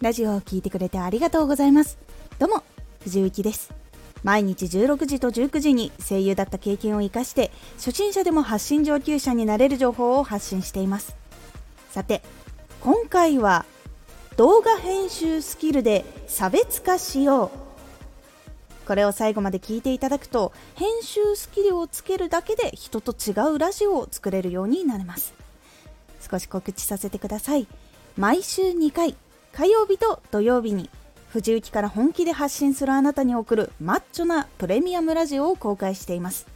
ラジオを聴いてくれてありがとうございます。どうも藤幸です。毎日16時と19時に声優だった経験を生かして初心者でも発信上級者になれる情報を発信しています。さて今回は動画編集スキルで差別化しよう。これを最後まで聞いていただくと編集スキルをつけるだけで人と違うラジオを作れるようになれます。少し告知させてください。毎週2回火曜日と土曜日に藤雪から本気で発信するあなたに送るマッチョなプレミアムラジオを公開しています。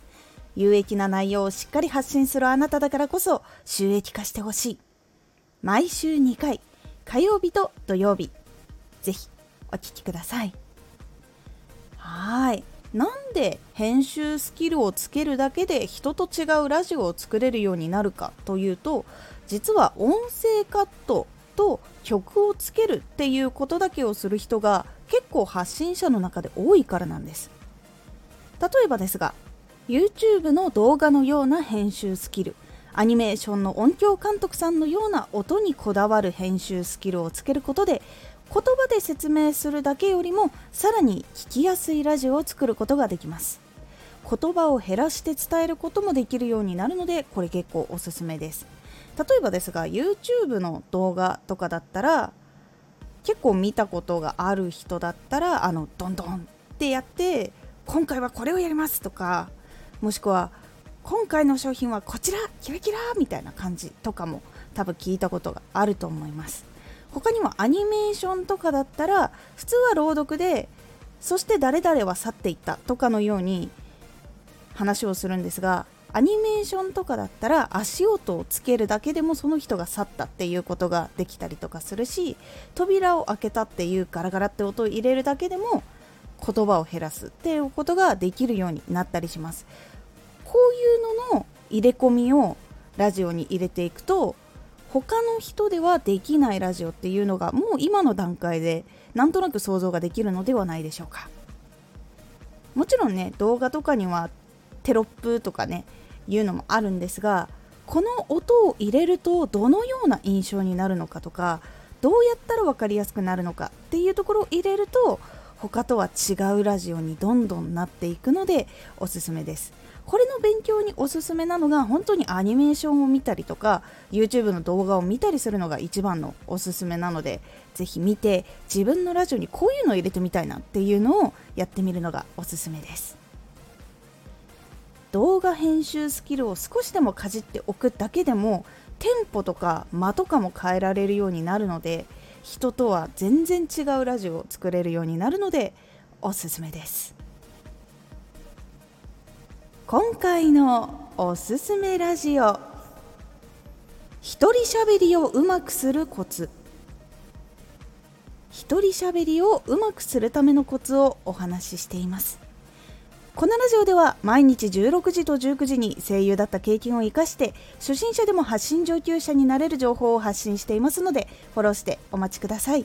有益な内容をしっかり発信するあなただからこそ収益化してほしい。毎週2回火曜日と土曜日。ぜひお聴きください。はい。なんで編集スキルをつけるだけで人と違うラジオを作れるようになるかというと実は音声カットと曲をつけるっていうことだけをする人が結構発信者の中で多いからなんです。例えばですが YouTube の動画のような編集スキルアニメーションの音響監督さんのような音にこだわる編集スキルをつけることで言葉で説明するだけよりもさらに聞きやすいラジオを作ることができます。言葉を減らして伝えることもできるようになるのでこれ結構おすすめです。例えばですが YouTube の動画とかだったら結構見たことがある人だったらあのドンドンってやって今回はこれをやりますとかもしくは今回の商品はこちらキラキラみたいな感じとかも多分聞いたことがあると思います。他にもアニメーションとかだったら普通は朗読でそして誰々は去っていったとかのように話をするんですがアニメーションとかだったら足音をつけるだけでもその人が去ったっていうことができたりとかするし扉を開けたっていうガラガラって音を入れるだけでも言葉を減らすっていうことができるようになったりします。こういうのの入れ込みをラジオに入れていくと他の人ではできないラジオっていうのがもう今の段階でなんとなく想像ができるのではないでしょうか。もちろんね動画とかにはテロップとかねいうのもあるんですがこの音を入れるとどのような印象になるのかとかどうやったら分かりやすくなるのかっていうところを入れると他とは違うラジオにどんどんなっていくのでおすすめです。これの勉強におすすめなのが本当にアニメーションを見たりとか YouTube の動画を見たりするのが一番のおすすめなのでぜひ見て自分のラジオにこういうのを入れてみたいなっていうのをやってみるのがおすすめです。動画編集スキルを少しでもかじっておくだけでもテンポとか間とかも変えられるようになるので人とは全然違うラジオを作れるようになるのでおすすめです。今回のおすすめラジオ一人喋りをうまくするコツ。一人喋りをうまくするためのコツをお話ししています。このラジオでは毎日16時と19時に声優だった経験を生かして初心者でも発信上級者になれる情報を発信していますのでフォローしてお待ちください。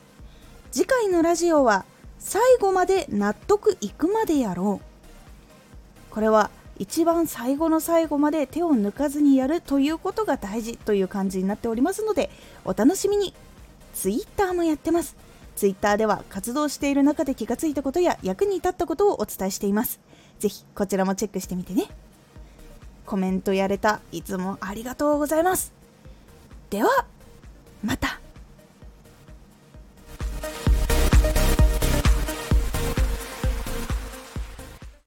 次回のラジオは最後まで納得いくまでやろう。これは一番最後の最後まで手を抜かずにやるということが大事という感じになっておりますのでお楽しみに。Twitter もやってます。Twitter では活動している中で気がついたことや役に立ったことをお伝えしています。ぜひこちらもチェックしてみてね。コメントやれた。いつもありがとうございます。ではまた。